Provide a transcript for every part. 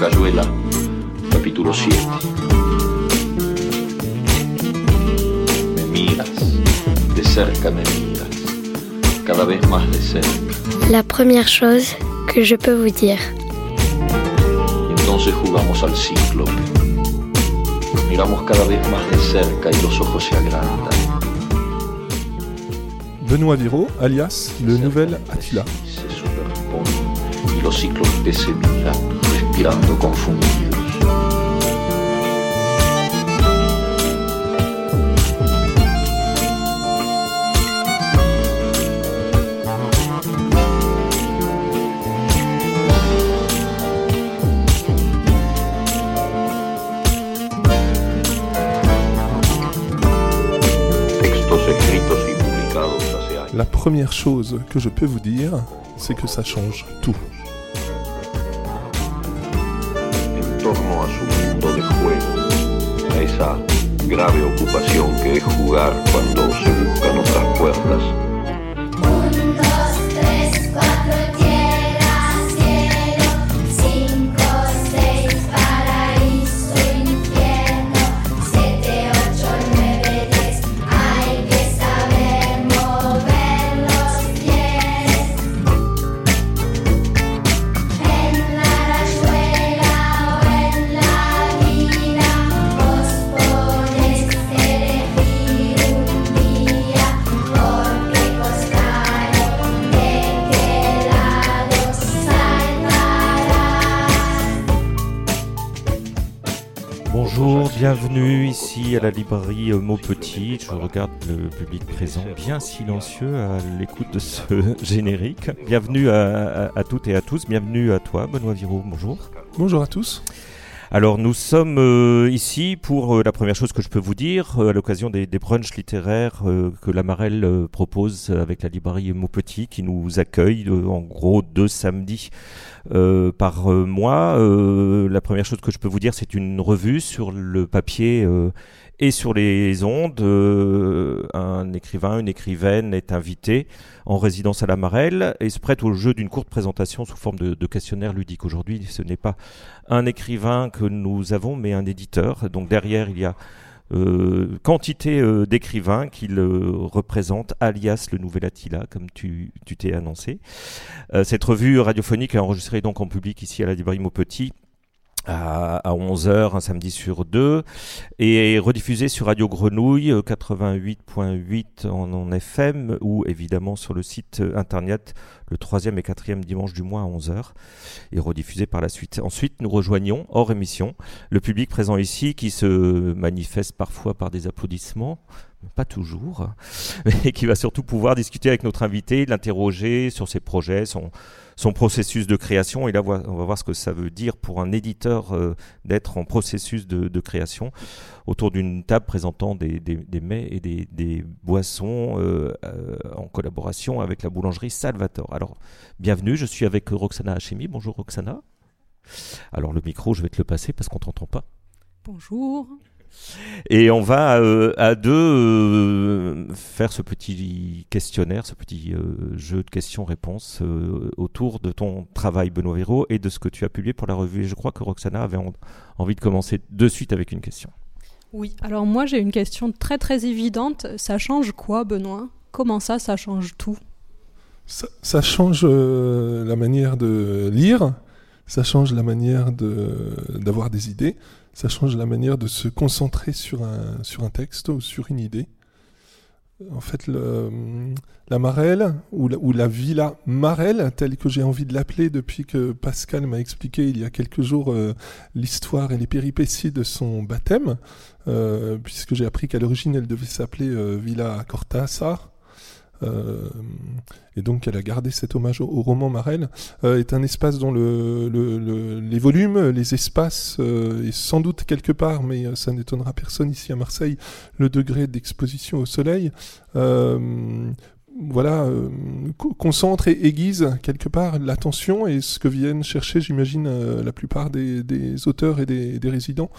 Cayuela, capítulo 7. Me miras, de cerca me miras, cada vez más de cerca. La première chose que je peux vous dire. Entonces jugamos al cíclope. Miramos cada vez más de cerca y los ojos se agrandan. Benoît Viro, alias le nouvel Attila. La première chose que je peux vous dire, c'est que ça change tout. Grave ocupación que es jugar cuando se buscan otras puertas. Bienvenue ici à la librairie euh, Maupetit. Je regarde le public présent bien silencieux à l'écoute de ce générique. Bienvenue à, à- toutes et à tous. Bienvenue à toi, Benoît Viro. Bonjour. Bonjour à tous. Alors nous sommes euh, ici pour euh, la première chose que je peux vous dire euh, à l'occasion des, des brunchs littéraires euh, que la Marelle euh, propose avec la librairie Maupetit qui nous accueille euh, en gros deux samedis euh, par euh, mois. Euh, la première chose que je peux vous dire c'est une revue sur le papier euh, et sur les ondes. Euh, un écrivain, une écrivaine est invité en résidence à la Marelle et se prête au jeu d'une courte présentation sous forme de, questionnaire ludique. Aujourd'hui ce n'est pas un écrivain que nous avons, mais un éditeur. Donc derrière, il y a euh, quantité euh, d'écrivains qui le représentent, alias le Nouvel Attila, comme tu t'es annoncé. Euh, cette revue radiophonique est enregistrée donc en public ici à la librairie Maupetit à, à 11h un samedi sur deux et est rediffusée sur Radio Grenouille euh, 88.8 en, en FM ou évidemment sur le site euh, internet le troisième et quatrième dimanche du mois à 11h et rediffusée par la suite. Ensuite, nous rejoignons, hors émission, le public présent ici qui se manifeste parfois par des applaudissements, pas toujours, mais qui va surtout pouvoir discuter avec notre invité, l'interroger sur ses projets, son, son processus de création. Et là, on va voir ce que ça veut dire pour un éditeur euh, d'être en processus de, création autour d'une table présentant des, mets et des, des boissons euh, euh, en collaboration avec la boulangerie Salvatore. Alors, bienvenue, je suis avec Roxana Hachemi. Bonjour Roxana. Alors le micro, je vais te le passer parce qu'on t'entend pas. Bonjour. Et on va euh, à deux euh, faire ce petit questionnaire, ce petit euh, jeu de questions-réponses euh, autour de ton travail, Benoît Véro, et de ce que tu as publié pour la revue. Et je crois que Roxana avait en- envie de commencer de suite avec une question. Oui, alors moi j'ai une question très très évidente. Ça change quoi, Benoît? Comment ça, ça change tout? Ça, ça change euh, la manière de lire, ça change la manière de- d'avoir des idées, ça change la manière de se concentrer sur un, texte ou sur une idée. En fait, la Marelle, ou la, ou la Villa Marelle, telle que j'ai envie de l'appeler depuis que Pascal m'a expliqué il y a quelques jours euh, l'histoire et les péripéties de son baptême, euh, puisque j'ai appris qu'à l'origine elle devait s'appeler euh, Villa Cortázar. Euh, et donc elle a gardé cet hommage au, roman Marel, euh, est un espace dont le, le- le- les volumes, les espaces, euh, et sans doute quelque part, mais ça n'étonnera personne ici à Marseille, le degré d'exposition au soleil, voilà, co- concentre et aiguise quelque part l'attention et ce que viennent chercher, j'imagine, la plupart des, auteurs et des résidents.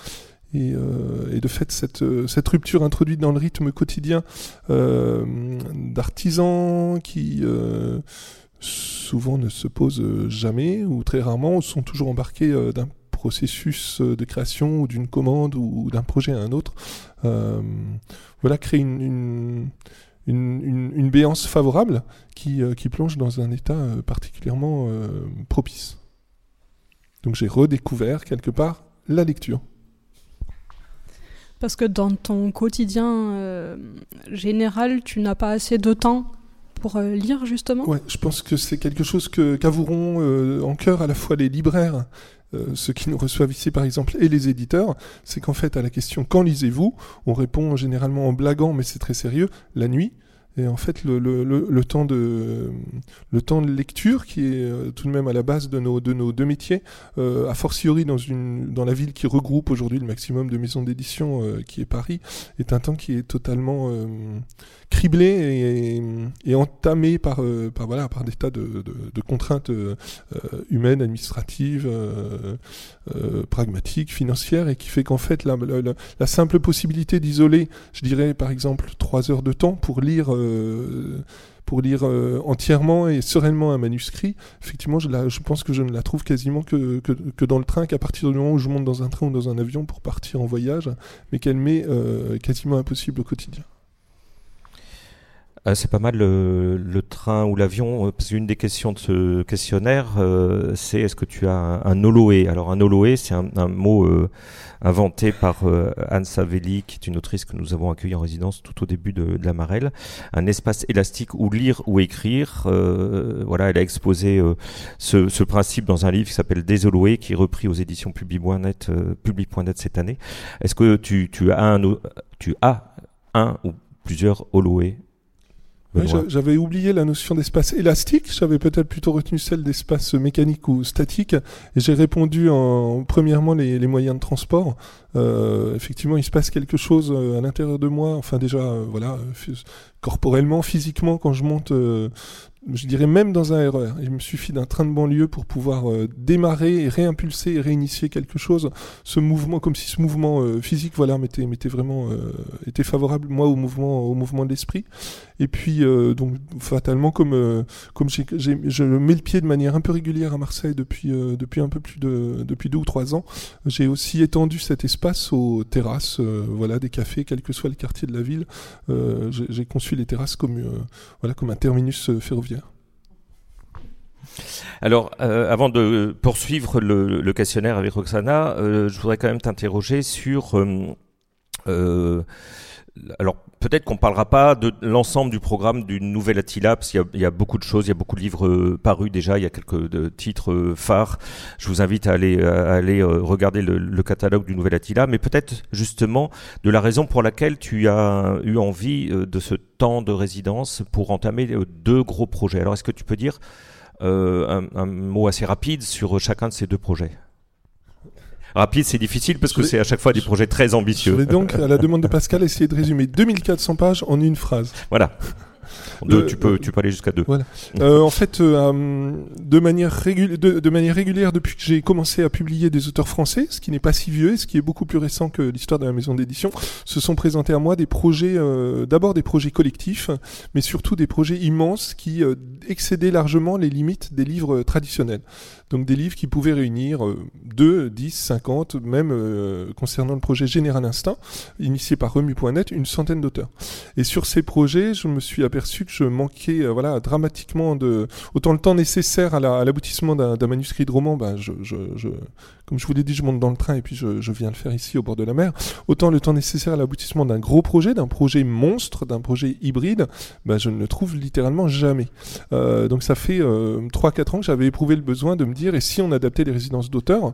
Et, euh, et de fait, cette, euh, cette rupture introduite dans le rythme quotidien euh, d'artisans qui souvent ne se posent jamais ou très rarement ou sont toujours embarqués d'un processus de création ou d'une commande ou, d'un projet à un autre. Voilà, créer une, une, une, une- béance favorable qui, qui plonge dans un état particulièrement propice. Donc j'ai redécouvert quelque part la lecture. Parce que dans ton quotidien euh, général, tu n'as pas assez de temps pour euh, lire, justement? Ouais, je pense que c'est quelque chose qu'avoueront euh, en cœur à la fois les libraires, ceux qui nous reçoivent ici par exemple, et les éditeurs. C'est qu'en fait, à la question quand lisez-vous, on répond généralement en blaguant, mais c'est très sérieux, la nuit. Et en fait, le, le, le, le temps de le temps de lecture, qui est euh, tout de même à la base de nos de nos deux métiers, euh, a fortiori dans la ville qui regroupe aujourd'hui le maximum de maisons d'édition, euh, qui est Paris, est un temps qui est totalement criblé et, entamé par, des tas de, contraintes humaines, administratives, pragmatiques, financières, et qui fait qu'en fait la simple possibilité d'isoler, je dirais par exemple trois heures de temps pour lire. Euh, pour lire euh, entièrement et sereinement un manuscrit, effectivement, je, pense que je ne la trouve quasiment que dans le train, qu'à partir du moment où je monte dans un train ou dans un avion pour partir en voyage, mais qu'elle m'est euh, quasiment impossible au quotidien. Ah, c'est pas mal le, train ou l'avion, euh, parce qu'une des questions de ce questionnaire, euh, c'est est-ce que tu as un, un Oloé? Alors un Oloé, c'est un, mot euh, inventé par euh, Anne Savelli, qui est une autrice que nous avons accueillie en résidence tout au début de, la Marelle. Un espace élastique où lire ou écrire. Euh, voilà, elle a exposé euh, ce, principe dans un livre qui s'appelle Des Oloés, qui est repris aux éditions euh, Public.net cette année. Est-ce que tu, tu as un, o- tu as un ou plusieurs Oloé? J'avais oublié la notion d'espace élastique, j'avais peut-être plutôt retenu celle d'espace mécanique ou statique, et j'ai répondu en premièrement les, les moyens de transport. Euh, effectivement, il se passe quelque chose euh, à l'intérieur de moi, enfin déjà, euh, voilà, euh, corporellement, physiquement, quand je monte, euh, je dirais même dans un RER. Il me suffit d'un train de banlieue pour pouvoir euh, démarrer et réimpulser et réinitier quelque chose. Ce mouvement, comme si ce mouvement euh, physique, voilà, m'était, m'était vraiment, euh, était favorable moi au mouvement, au mouvement de l'esprit. Et puis, donc, fatalement, comme, comme j'ai, je mets le pied de manière un peu régulière à Marseille depuis, depuis un peu plus de, depuis deux ou trois ans, j'ai aussi étendu cet espace aux terrasses, voilà, des cafés, quel que soit le quartier de la ville. J'ai, j'ai conçu les terrasses comme, voilà, comme un terminus ferroviaire. Alors, euh, avant de poursuivre le, questionnaire avec Roxana, euh, je voudrais quand même t'interroger sur. euh, alors, peut-être qu'on parlera pas de l'ensemble du programme du Nouvel Attila, parce qu'il y a- il y, a beaucoup de choses, il y a beaucoup de livres parus déjà, il y a quelques titres phares. Je vous invite à aller, regarder le, le catalogue du Nouvel Attila, mais peut-être justement de la raison pour laquelle tu as eu envie de ce temps de résidence pour entamer deux gros projets. Alors, est-ce que tu peux dire un, un mot assez rapide sur chacun de ces deux projets. Rapide, c'est difficile parce Je que c'est à chaque fois des je- projets très Je ambitieux. vais donc, à la demande de Pascal, essayer de résumer 2400 pages en une phrase. Voilà. Deux, tu peux, tu peux aller jusqu'à deux. Euh, en fait, euh, euh, de, manière régul- de, de manière régulière, depuis que j'ai commencé à publier des auteurs français, ce qui n'est pas si vieux et ce qui est beaucoup plus récent que l'histoire de la maison d'édition, se sont présentés à moi des projets, d'abord des projets collectifs, mais surtout des projets immenses qui excédaient largement les limites des livres traditionnels. Donc des livres qui pouvaient réunir euh, 2, 10, 50, même euh, concernant le projet Général Instinct, initié par Remu.net, une centaine d'auteurs. Et sur ces projets, je me suis aperçu que je manquais euh, voilà, dramatiquement de... Autant le temps nécessaire à la- à l'aboutissement d'un manuscrit de roman, ben, je, comme je vous l'ai dit, je monte dans le train et puis je, viens le faire ici au bord de la mer. Autant le temps nécessaire à l'aboutissement d'un gros projet, d'un projet monstre, d'un projet hybride, ben, je ne le trouve littéralement jamais. Euh, donc ça fait euh, 3-4 ans que j'avais éprouvé le besoin de me dire, et si on adaptait les résidences d'auteurs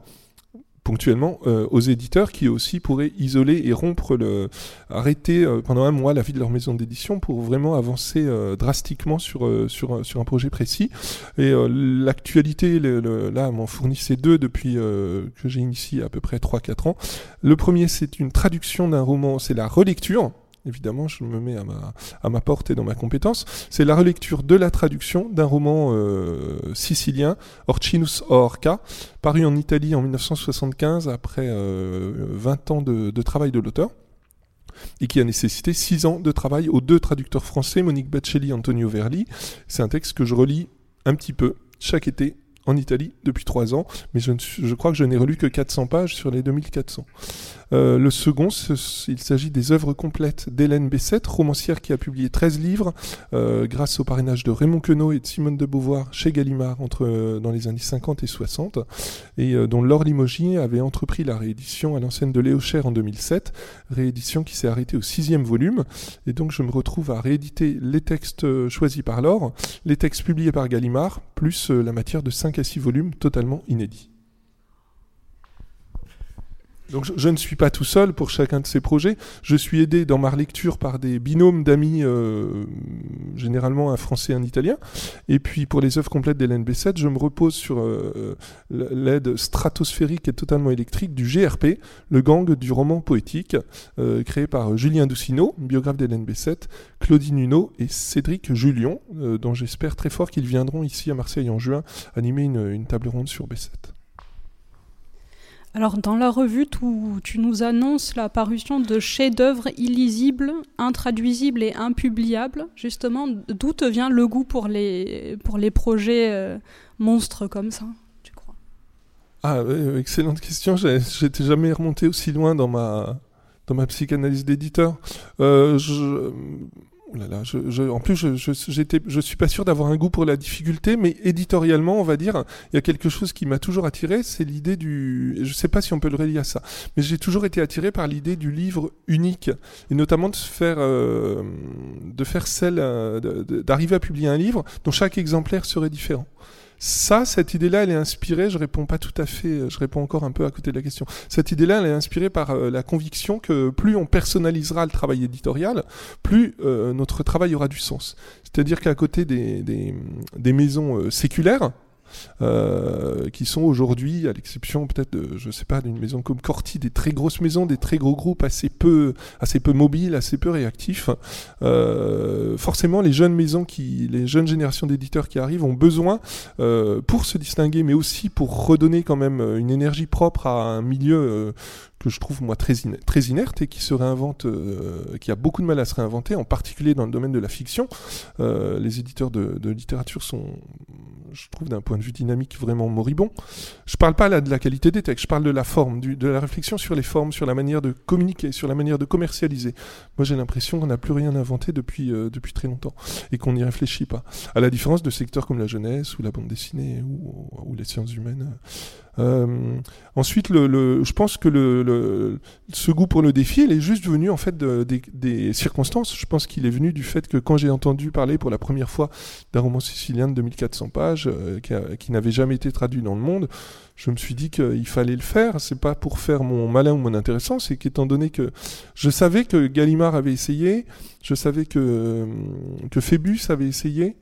ponctuellement euh, aux éditeurs qui aussi pourraient isoler et rompre le arrêter euh, pendant un mois la vie de leur maison d'édition pour vraiment avancer euh, drastiquement sur sur sur un projet précis. Et l'actualité là m'en fournissait deux depuis que j'ai initié à peu près 3 4 ans. Le premier c'est une traduction d'un roman c'est la relecture Évidemment, je me mets à ma, à porte et dans ma compétence. C'est la relecture de la traduction d'un roman euh, sicilien, Orcinus Orca, paru en Italie en 1975 après euh, 20 ans de, travail de l'auteur et qui a nécessité 6 ans de travail aux deux traducteurs français, Monique Bacelli et Antonio Verli. C'est un texte que je relis un petit peu chaque été en Italie depuis trois ans, mais je, je crois que je n'ai relu que 400 pages sur les 2400. Euh, le second, il s'agit des œuvres complètes d'Hélène Bessette, romancière qui a publié 13 livres euh, grâce au parrainage de Raymond Queneau et de Simone de Beauvoir chez Gallimard entre, euh, dans les années 50 et 60, et dont Laure Limogier avait entrepris la réédition à l'enseigne de Léo Cher en 2007, réédition qui s'est arrêtée au sixième volume, et donc je me retrouve à rééditer les textes choisis par Laure, les textes publiés par Gallimard, plus la matière de 5 à 6 volumes totalement inédits. Donc je, ne suis pas tout seul pour chacun de ces projets. Je suis aidé dans ma lecture par des binômes d'amis, euh, généralement un français et un italien. Et puis pour les œuvres complètes d'Hélène Bessette, je me repose sur euh, l'aide stratosphérique et totalement électrique du GRP, le gang du roman poétique, euh, créé par Julien Doucineau, biographe d'Hélène Bessette, Claudine Huneau et Cédric Julion, euh, dont j'espère très fort qu'ils viendront ici à Marseille en juin animer une table ronde sur Bessette. Alors, dans la revue, tu, nous annonces la parution de chefs-d'œuvre illisibles, intraduisibles et impubliables. Justement, d'où te vient le goût pour les, pour les projets euh, monstres comme ça, tu crois? Ah, ouais, excellente question. J'étais jamais remonté aussi loin dans ma, dans ma psychanalyse d'éditeur. Euh, je, en plus, je, je, j'étais, je suis pas sûr d'avoir un goût pour la difficulté, mais éditorialement, on va dire, il y a quelque chose qui m'a toujours attiré, c'est l'idée du, je sais pas si on peut le relier à ça, mais j'ai toujours été attiré par l'idée du livre unique, et notamment de faire, euh, de faire celle, euh, d'arriver à publier un livre dont chaque exemplaire serait différent. Ça, cette idée-là, elle est inspirée, je réponds pas tout à fait, je réponds encore un peu à côté de la question. Cette idée-là, elle est inspirée par euh, la conviction que plus on personnalisera le travail éditorial, plus euh, notre travail aura du sens. C'est-à-dire qu'à côté des, des, des maisons euh, séculaires, euh, qui sont aujourd'hui, à l'exception peut-être je sais pas, d'une maison comme Corti, des très grosses maisons, des très gros groupes assez peu, assez peu mobiles, assez peu réactifs. Euh, forcément, les jeunes maisons qui, les jeunes générations d'éditeurs qui arrivent ont besoin, euh, pour se distinguer, mais aussi pour redonner quand même une énergie propre à un milieu que je trouve moi très, iner- très inerte et qui se réinvente, euh, qui a beaucoup de mal à se réinventer, en particulier dans le domaine de la fiction. Euh, les éditeurs de, littérature sont, je trouve, d'un point de vue dynamique, vraiment moribonds. Je parle pas là de la qualité des textes, je parle de la forme, de la réflexion sur les formes, sur la manière de communiquer, sur la manière de commercialiser. Moi, j'ai l'impression qu'on n'a plus rien inventé depuis, euh, depuis très longtemps et qu'on n'y réfléchit pas. À la différence de secteurs comme la jeunesse ou la bande dessinée ou les sciences humaines. Euh, ensuite, le, le- je pense que le, le- ce goût pour le défi, il est juste venu en fait de- des, circonstances. Je pense qu'il est venu du fait que quand j'ai entendu parler pour la première fois d'un roman sicilien de 2400 pages euh, qui, qui n'avait jamais été traduit dans le monde, je me suis dit qu'il fallait le faire. C'est pas pour faire mon malin ou mon intéressant, c'est qu'étant donné que je savais que Gallimard avait essayé, je savais que, que Phébus avait essayé.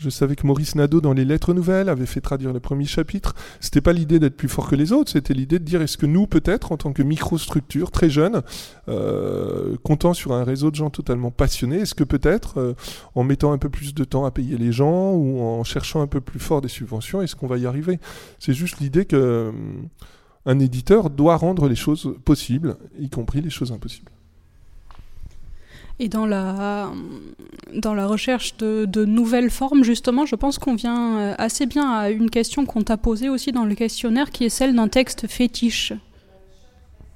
Je savais que Maurice Nadeau, dans les Lettres Nouvelles, avait fait traduire le premier chapitre. C'était pas l'idée d'être plus fort que les autres, c'était l'idée de dire est-ce que nous, peut-être, en tant que microstructure, très jeune, euh, comptant sur un réseau de gens totalement passionnés, est-ce que peut-être, euh, en mettant un peu plus de temps à payer les gens ou en cherchant un peu plus fort des subventions, est-ce qu'on va y arriver? C'est juste l'idée que euh, un éditeur doit rendre les choses possibles, y compris les choses impossibles. Et dans la, dans la recherche de, de nouvelles formes, justement, je pense qu'on vient euh, assez bien à une question qu'on t'a posée aussi dans le questionnaire, qui est celle d'un texte fétiche.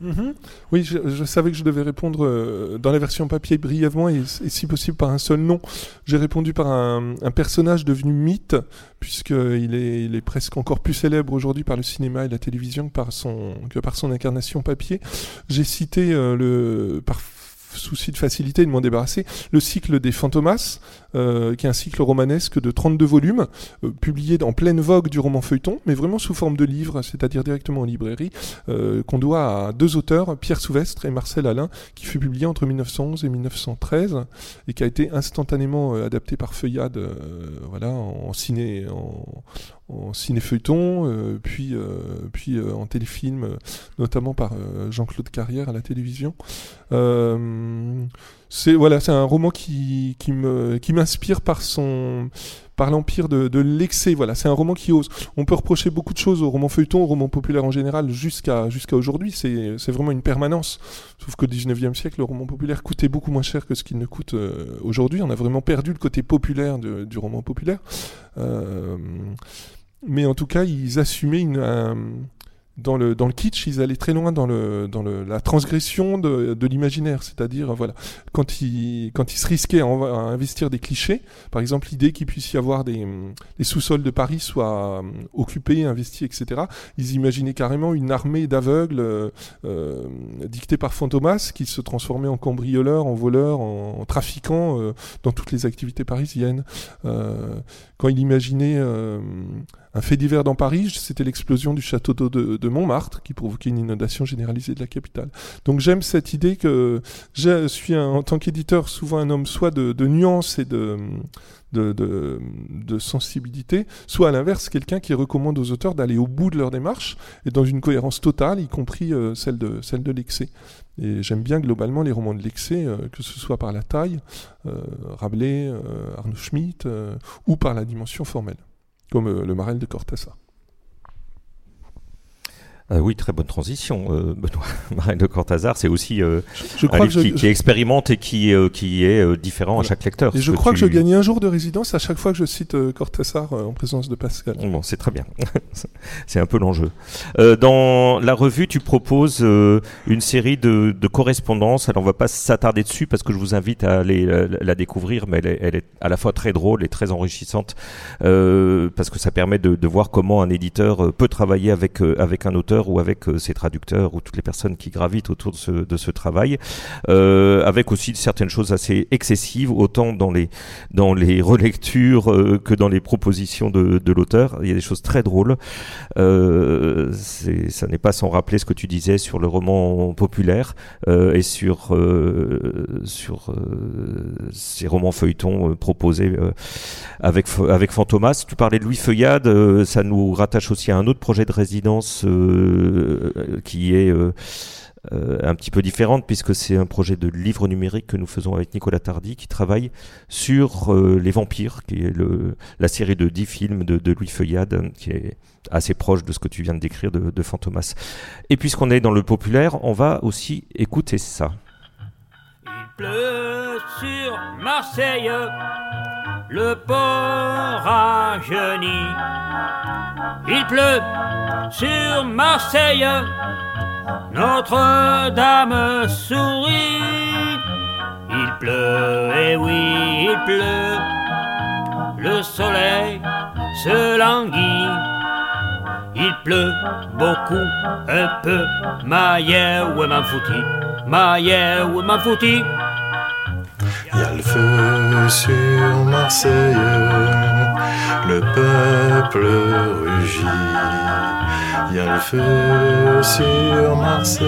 Mhm. Oui, je, savais que je devais répondre euh, dans la version papier brièvement et, si possible par un seul nom. J'ai répondu par un, personnage devenu mythe, puisqu'il est, il est presque encore plus célèbre aujourd'hui par le cinéma et la télévision que par son, que par son incarnation papier. J'ai cité euh, le, par souci de facilité de m'en débarrasser, le cycle des Fantomas, euh, qui est un cycle romanesque de 32 volumes, euh, publié en pleine vogue du roman feuilleton, mais vraiment sous forme de livre, c'est-à-dire directement en librairie, euh, qu'on doit à deux auteurs, Pierre Souvestre et Marcel Alain, qui fut publié entre 1911 et 1913 et qui a été instantanément adapté par Feuillade, voilà, en ciné, en, en ciné-feuilleton, euh, puis, euh, puis euh, en téléfilm, notamment par Jean-Claude Carrière à la télévision. C'est voilà, un roman qui, qui qui m'inspire par son par l'empire de, l'excès. Voilà, c'est un roman qui ose. On peut reprocher beaucoup de choses au roman feuilleton, au roman populaire en général, jusqu'à aujourd'hui. C'est vraiment une permanence. Sauf qu'au 19e siècle, le roman populaire coûtait beaucoup moins cher que ce qu'il ne coûte euh, aujourd'hui. On a vraiment perdu le côté populaire du roman populaire. Euh, mais en tout cas, ils assumaient une, un- dans le dans le kitsch, ils allaient très loin dans le dans le, la transgression de, de l'imaginaire, c'est-à-dire euh, voilà, quand ils quand ils se risquaient à, investir des clichés, par exemple l'idée qu'il puisse y avoir des les sous-sols de Paris soient hum, occupés, investis, etc. Ils imaginaient carrément une armée d'aveugles euh, euh, dictée par Fantomas qui se transformait en cambrioleurs, en voleurs, en, en trafiquants euh, dans toutes les activités parisiennes. Euh, quand il imaginait euh, un fait divers dans Paris, c'était l'explosion du château d'eau de, Montmartre qui provoquait une inondation généralisée de la capitale. Donc j'aime cette idée que je suis en tant qu'éditeur souvent un homme soit de, nuance et de, sensibilité, soit à l'inverse quelqu'un qui recommande aux auteurs d'aller au bout de leur démarche et dans une cohérence totale, y compris euh, celle de, celle l'excès. Et j'aime bien globalement les romans de l'excès, euh, que ce soit par la taille, euh, Rabelais, Arnaud Schmitt, ou par la dimension formelle, comme euh, le Marel de Cortázar. Ah oui, très bonne transition, euh, Benoît. Marine de Cortázar, c'est aussi euh, Je un que livre je, qui, qui expérimente et qui, euh, qui est euh, différent Voilà. à chaque lecteur. et je crois que je tu- gagnais un jour de résidence à chaque fois que je cite euh, Cortázar euh, en présence de Pascal. Bon, c'est très bien. c'est un peu l'enjeu. Euh, dans la revue, tu proposes euh, une série de, de correspondances. Alors, on va pas s'attarder dessus parce que je vous invite à aller euh, la découvrir, mais elle est, elle est à la fois très drôle et très enrichissante euh, parce que ça permet de, de voir comment un éditeur euh, peut travailler avec euh, avec un auteur ou avec euh, ses traducteurs ou toutes les personnes qui gravitent autour de ce, travail, euh, avec aussi certaines choses assez excessives, autant dans les dans les relectures euh, que dans les propositions de, de l'auteur. Il y a des choses très drôles. Ça n'est pas sans rappeler ce que tu disais sur le roman populaire et sur sur ces romans feuilletons proposés avec avec Fantomas. Tu parlais de Louis Feuillade, ça nous rattache aussi à un autre projet de résidence qui est euh, euh, un petit peu différente puisque c'est un projet de livre numérique que nous faisons avec Nicolas Tardy qui travaille sur euh, les vampires, qui est la série de 10 films de, Louis Feuillade, euh, qui est assez proche de ce que tu viens de décrire de, de Fantomas. Et puisqu'on est dans le populaire, on va aussi écouter ça. Il pleut sur Marseille, le port rajeunit. Il pleut sur Marseille, Notre-Dame sourit. Il pleut, et oui, il pleut. Le soleil se languit. Il pleut beaucoup, un peu. Maillère ou m'en fouti. M'en fouti. Il y a le feu sur Marseille, le peuple rugit. Il y a le feu sur Marseille,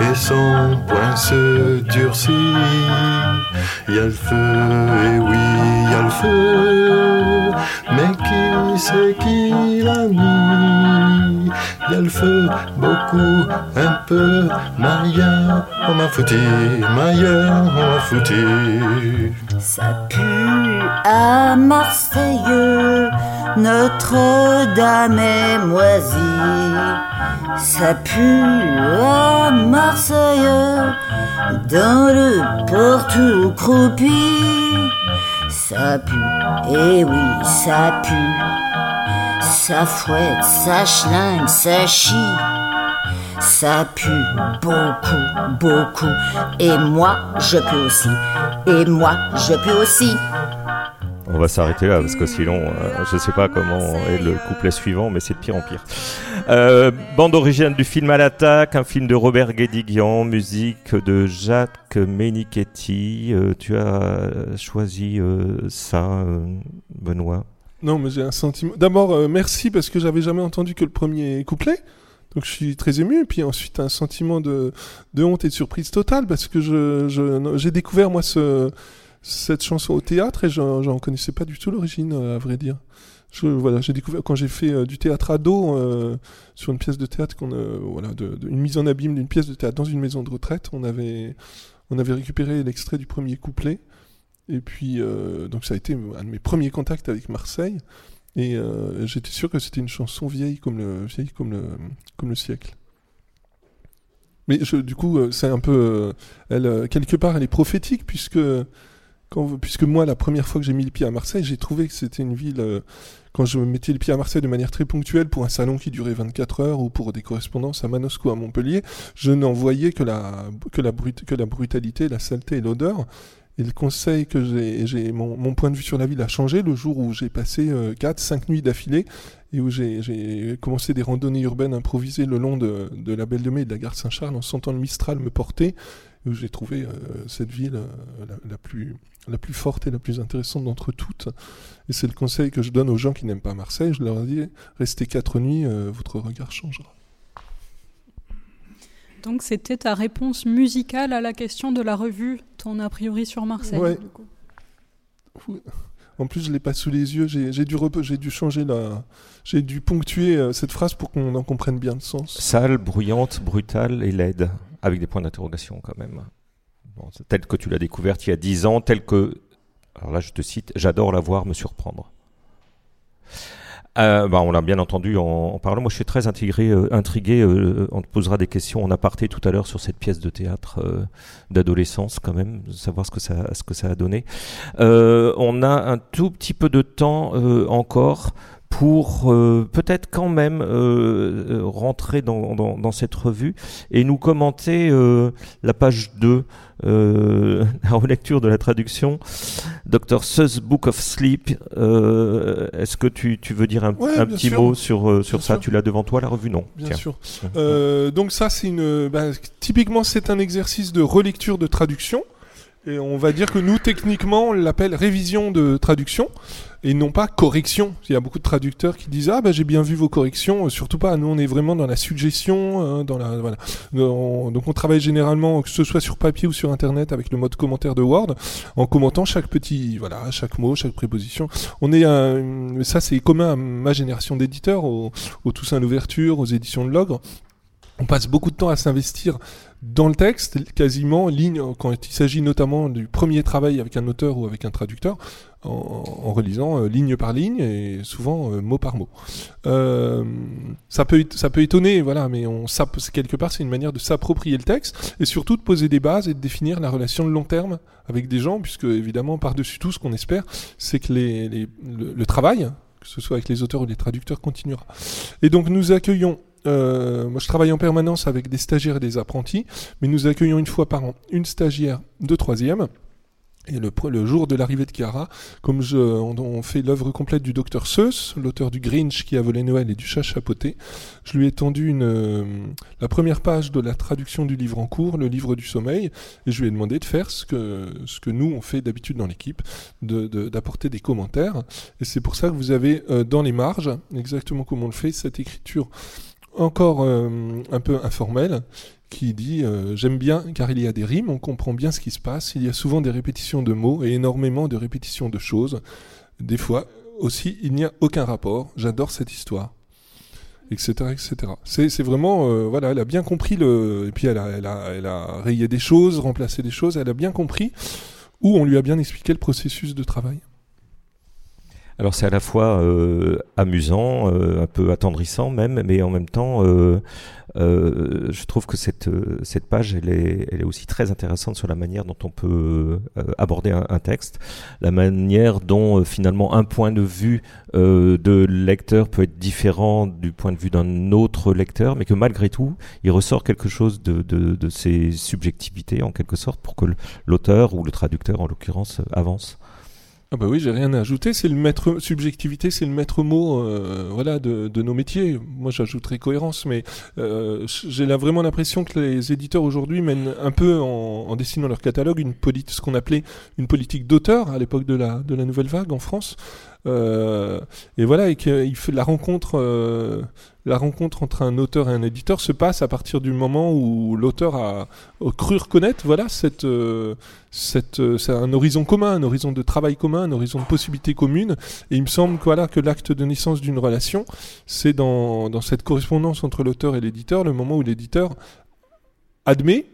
et son poing se durcit. Il y a le feu, et oui, il y a le feu, mais qui c'est qui l'a mis? Il y a le feu, beaucoup, un peu, Maya, on m'a foutu, Maya, on m'a foutu. Ça pue à Marseille, Notre-Dame est moisie. Ça pue à Marseille, dans le port tout croupi. Ça pue, eh oui, ça pue. Ça fouette, ça schlingue, ça chie. Ça pue beaucoup, beaucoup. Et moi, je peux aussi. Et moi, je peux aussi. On va s'arrêter là parce que sinon, euh, je sais pas comment est le couplet suivant, mais c'est de pire en pire. Euh, bande originale du film à l'attaque, un film de Robert Guédiguian, musique de Jacques Menichetti. Euh, tu as choisi euh, ça, Benoît? Non, mais j'ai un sentiment. D'abord, merci parce que j'avais jamais entendu que le premier couplet. Donc je suis très ému. Et puis ensuite, un sentiment de, de honte et de surprise totale parce que je, je, j'ai découvert, moi, ce, cette chanson au théâtre et j'en, connaissais pas du tout l'origine, euh, à vrai dire. Voilà, j'ai découvert quand j'ai fait euh, du théâtre ado euh, sur une pièce de théâtre, qu'on, euh, voilà, une mise en abîme d'une pièce de théâtre dans une maison de retraite. On avait, on avait récupéré l'extrait du premier couplet. Et puis, donc ça a été un de mes premiers contacts avec Marseille. Et j'étais sûr que c'était une chanson vieille comme le, vieille comme le, comme le siècle. Mais du coup, c'est un peu. elle, quelque part, elle est prophétique, puisque quand puisque moi, la première fois que j'ai mis le pied à Marseille, j'ai trouvé que c'était une ville. euh, quand je mettais le pied à Marseille de manière très ponctuelle pour un salon qui durait 24 heures ou pour des correspondances à Manosque ou à Montpellier, je n'en voyais que la, que la, que la brutalité, la saleté et l'odeur. Et le conseil que j'ai, mon, mon point de vue sur la ville a changé le jour où j'ai passé 4-5 nuits d'affilée et où j'ai, j'ai commencé des randonnées urbaines improvisées le long de, de la Belle de Mai et de la gare Saint-Charles en sentant le Mistral me porter, où j'ai trouvé euh, cette ville euh, la, la plus, la plus forte et la plus intéressante d'entre toutes. Et c'est le conseil que je donne aux gens qui n'aiment pas Marseille. Je leur dis, restez 4 nuits, euh, votre regard changera. Donc c'était ta réponse musicale à la question de la revue, ton a priori sur Marseille. Ouais. du coup. Ouh. En plus, je l'ai pas sous les yeux. J'ai dû, changer la, j'ai dû ponctuer euh, cette phrase pour qu'on en comprenne bien le sens. Sale, bruyante, brutale et laide, avec des points d'interrogation quand même. Bon, c'est tel que tu l'as découverte il y a 10 ans, tel que, alors là je te cite, j'adore la voir me surprendre. Euh, bah, on l'a bien entendu en, parlant. Moi, je suis très intégré, euh, intrigué. euh, on te posera des questions en aparté tout à l'heure sur cette pièce de théâtre euh, d'adolescence, quand même, savoir ce que ça, a donné. Euh, on a un tout petit peu de temps euh, encore pour euh, peut-être quand même euh, euh, rentrer dans, dans, dans cette revue et nous commenter euh, la page 2, euh, la relecture de la traduction, Dr. Seuss Book of Sleep. Euh, Est-ce que tu, tu veux dire un, Ouais, un bien petit sûr. mot sur, sur Bien ça? sûr. Tu l'as devant toi, la revue? Non. Bien Tiens. sûr. Euh, donc ça, c'est une. bah, typiquement, c'est un exercice de relecture de traduction. Et on va dire que nous, techniquement, on l'appelle révision de traduction et non pas correction. Il y a beaucoup de traducteurs qui disent ah bah j'ai bien vu vos corrections. Euh, Surtout pas. Nous, on est vraiment dans la suggestion, euh, dans la voilà. On- donc on travaille généralement que ce soit sur papier ou sur internet avec le mode commentaire de Word, en commentant chaque petit voilà chaque mot, chaque préposition. On est un, ça c'est commun à ma génération d'éditeurs, aux, aux Toussaint l'ouverture, aux éditions de l'Ogre. On passe beaucoup de temps à s'investir dans le texte, quasiment ligne, quand il s'agit notamment du premier travail avec un auteur ou avec un traducteur, en, relisant euh, ligne par ligne et souvent euh, mot par mot. Euh, ça peut ça peut étonner, voilà, mais on quelque part c'est une manière de s'approprier le texte et surtout de poser des bases et de définir la relation de long terme avec des gens, puisque évidemment par dessus tout ce qu'on espère, c'est que le travail, que ce soit avec les auteurs ou les traducteurs, continuera. Et donc nous accueillons euh, moi, je travaille en permanence avec des stagiaires et des apprentis, mais nous accueillons une fois par an une stagiaire de troisième. Et le, jour de l'arrivée de Chiara, comme on, fait l'œuvre complète du docteur Seuss, l'auteur du Grinch qui a volé Noël et du chat chapeauté, je lui ai tendu euh, la première page de la traduction du livre en cours, le livre du sommeil, et je lui ai demandé de faire ce que, nous on fait d'habitude dans l'équipe, d'apporter des commentaires. Et c'est pour ça que vous avez euh, dans les marges, exactement comme on le fait, cette écriture encore euh, un peu informelle qui dit euh, j'aime bien car il y a des rimes, on comprend bien ce qui se passe, il y a souvent des répétitions de mots et énormément de répétitions de choses. Des fois aussi il n'y a aucun rapport, j'adore cette histoire. Etc. etc. C'est vraiment, euh, voilà, elle a bien compris le. Et puis elle a, elle, a, elle a rayé des choses, remplacé des choses, elle a bien compris, ou on lui a bien expliqué le processus de travail. Alors c'est à la fois euh, amusant, euh, un peu attendrissant même, mais en même temps, euh, je trouve que cette, cette page, elle est, elle est aussi très intéressante sur la manière dont on peut aborder un, texte, la manière dont finalement un point de vue de lecteur peut être différent du point de vue d'un autre lecteur, mais que malgré tout, il ressort quelque chose de, de, de ses subjectivités en quelque sorte pour que l'auteur ou le traducteur en l'occurrence avance. Ah bah oui, j'ai rien à ajouter. C'est le maître subjectivité, c'est le maître mot, euh, voilà, de, de nos métiers. Moi, j'ajouterais cohérence, mais euh, j'ai là vraiment l'impression que les éditeurs aujourd'hui mènent un peu en, en dessinant leur catalogue une politique, ce qu'on appelait une politique d'auteur à l'époque de la de la nouvelle vague en France. Euh, et voilà, et la rencontre, euh, la rencontre entre un auteur et un éditeur se passe à partir du moment où l'auteur a, cru reconnaître, voilà, cette, euh, cette, euh, un horizon commun, un horizon de travail commun, un horizon de possibilités communes. Et il me semble que, voilà, que l'acte de naissance d'une relation, c'est dans, dans cette correspondance entre l'auteur et l'éditeur, le moment où l'éditeur admet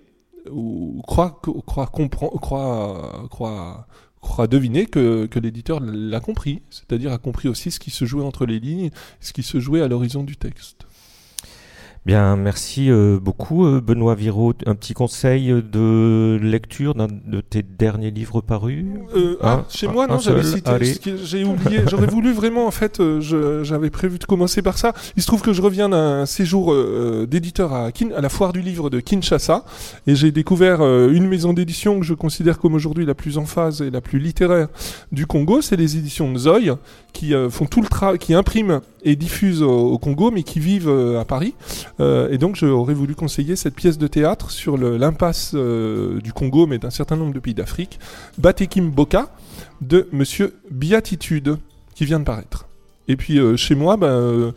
ou croit, croit, comprend, croit, croit, croit deviner que l'éditeur l'a compris, c'est-à-dire a compris aussi ce qui se jouait entre les lignes, ce qui se jouait à l'horizon du texte. Bien, merci euh, beaucoup euh, Benoît Viraud. Un petit conseil de lecture d'un de tes derniers livres parus Euh, ah, Hein chez Un- moi, non, j'avais cité. J'ai oublié. J'aurais voulu vraiment, en fait, euh, j'avais prévu de commencer par ça. Il se trouve que je reviens d'un séjour euh, d'éditeur à, à la foire du livre de Kinshasa. Et j'ai découvert euh, une maison d'édition que je considère comme aujourd'hui la plus en phase et la plus littéraire du Congo. C'est les éditions Nzoï, qui euh, font tout le qui impriment et diffusent au, Congo, mais qui vivent euh, à Paris. Euh, et donc, j'aurais voulu conseiller cette pièce de théâtre sur l'impasse du Congo, mais d'un certain nombre de pays d'Afrique. Batekim Boka de Monsieur Beatitude qui vient de paraître. Et puis chez moi, ben,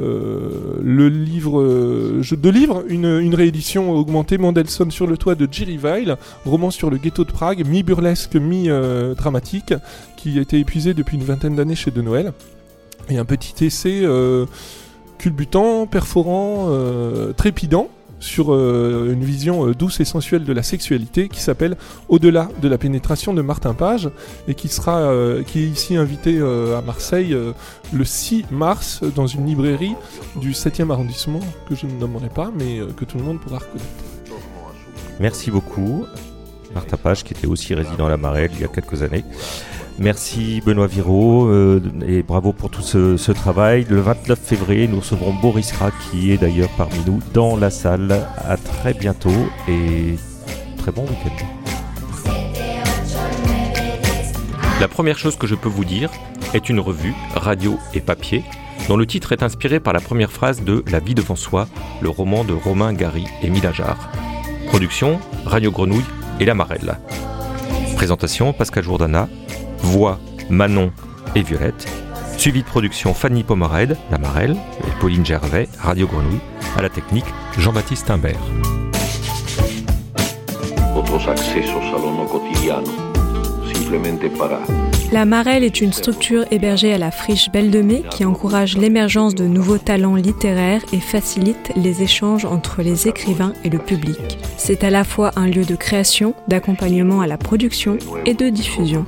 le livre, euh, deux livres, une, réédition augmentée, Mendelssohn sur le toit de Jerry Weil, roman sur le ghetto de Prague, mi-burlesque, mi-dramatique, qui a été épuisé depuis une vingtaine d'années chez De Noël. Et un petit essai euh, culbutant, perforant, euh, trépidant sur euh, une vision euh, douce et sensuelle de la sexualité qui s'appelle Au-delà de la pénétration de Martin Page et qui sera euh, qui est ici invité à Marseille le 6 mars dans une librairie du 7e arrondissement que je ne nommerai pas mais que tout le monde pourra reconnaître. Merci beaucoup. Martin Page, qui était aussi résident à la Marelle il y a quelques années. Merci Benoît Viraud euh, et bravo pour tout ce, travail. Le 29 février, nous recevrons Boris Rat, qui est d'ailleurs parmi nous dans la salle. À très bientôt et très bon week-end. La première chose que je peux vous dire est une revue, radio et papier, dont le titre est inspiré par la première phrase de La vie devant soi, le roman de Romain Gary et Milajard. Production, Radio Grenouille et La Marelle. Présentation, Pascal Jourdana. Voix, Manon et Violette. Suivi de production, Fanny Pomarède, La Marelle, et Pauline Gervais, Radio Grenouille. À la technique, Jean-Baptiste Imbert. Otros accesos a lo no cotidiano, simplemente para La Marelle est une structure hébergée à la friche Belle de Mai qui encourage l'émergence de nouveaux talents littéraires et facilite les échanges entre les écrivains et le public. C'est à la fois un lieu de création, d'accompagnement à la production et de diffusion.